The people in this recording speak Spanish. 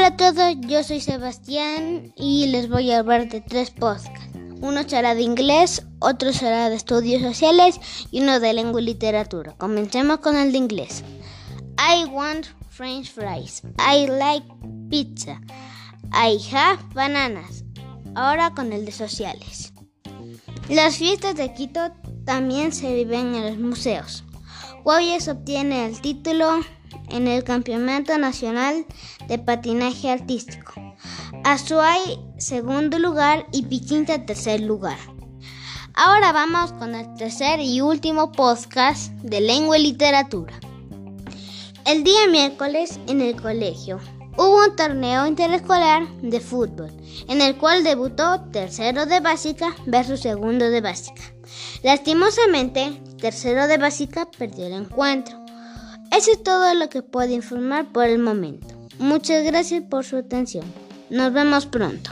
Hola a todos, yo soy Sebastián y les voy a hablar de tres podcasts. Uno será de inglés, otro será de estudios sociales y uno de lengua y literatura. Comencemos con el de inglés. I want french fries. I like pizza. I have bananas. Ahora con el de sociales. Las fiestas de Quito también se viven en los museos. Guayas obtiene el título en el Campeonato Nacional de Patinaje Artístico. Azuay, segundo lugar, y Pichincha, tercer lugar. Ahora vamos con el tercer y último podcast de lengua y literatura. El día miércoles en el colegio hubo un torneo interescolar de fútbol, en el cual debutó tercero de básica versus segundo de básica. Lastimosamente, tercero de básica perdió el encuentro. Eso es todo lo que puedo informar por el momento. Muchas gracias por su atención. Nos vemos pronto.